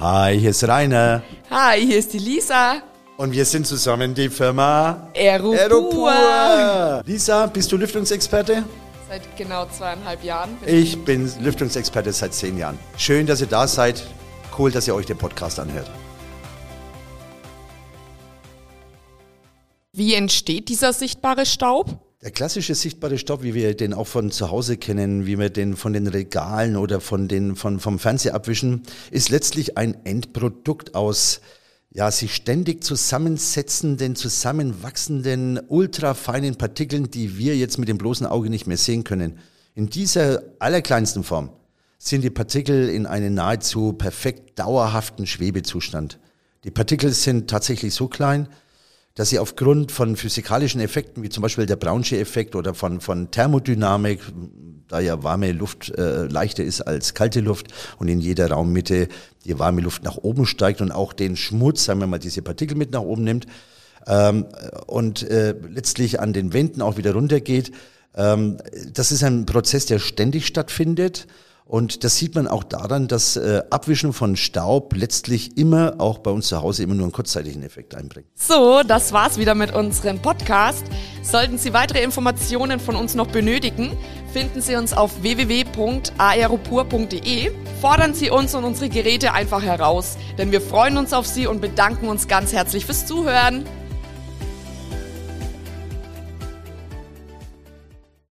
Hi, hier ist Rainer. Hi, hier ist die Lisa. Und wir sind zusammen die Firma Aeropur. Aeropur. Lisa, bist du Lüftungsexperte? Seit genau zweieinhalb Jahren. Ich bin Lüftungsexperte seit zehn Jahren. Schön, dass ihr da seid. Cool, dass ihr euch den Podcast anhört. Wie entsteht dieser sichtbare Staub? Der klassische sichtbare Staub, wie wir den auch von zu Hause kennen, wie wir den von den Regalen oder von den, von, vom Fernseher abwischen, ist letztlich ein Endprodukt aus ja, sich ständig zusammensetzenden, zusammenwachsenden, ultrafeinen Partikeln, die wir jetzt mit dem bloßen Auge nicht mehr sehen können. In dieser allerkleinsten Form sind die Partikel in einem nahezu perfekt dauerhaften Schwebezustand. Die Partikel sind tatsächlich so klein, dass sie aufgrund von physikalischen Effekten, wie zum Beispiel der Brownsche Effekt oder von, von Thermodynamik, da ja warme Luft äh, leichter ist als kalte Luft und in jeder Raummitte die warme Luft nach oben steigt und auch den Schmutz, sagen wir mal, diese Partikel mit nach oben nimmt ähm, und äh, letztlich an den Wänden auch wieder runtergeht. Ähm, das ist ein Prozess, der ständig stattfindet und das sieht man auch daran, dass äh, Abwischen von Staub letztlich immer auch bei uns zu Hause immer nur einen kurzzeitigen Effekt einbringt. So, das war's wieder mit unserem Podcast. Sollten Sie weitere Informationen von uns noch benötigen, finden Sie uns auf www.aeropur.de. Fordern Sie uns und unsere Geräte einfach heraus, denn wir freuen uns auf Sie und bedanken uns ganz herzlich fürs Zuhören.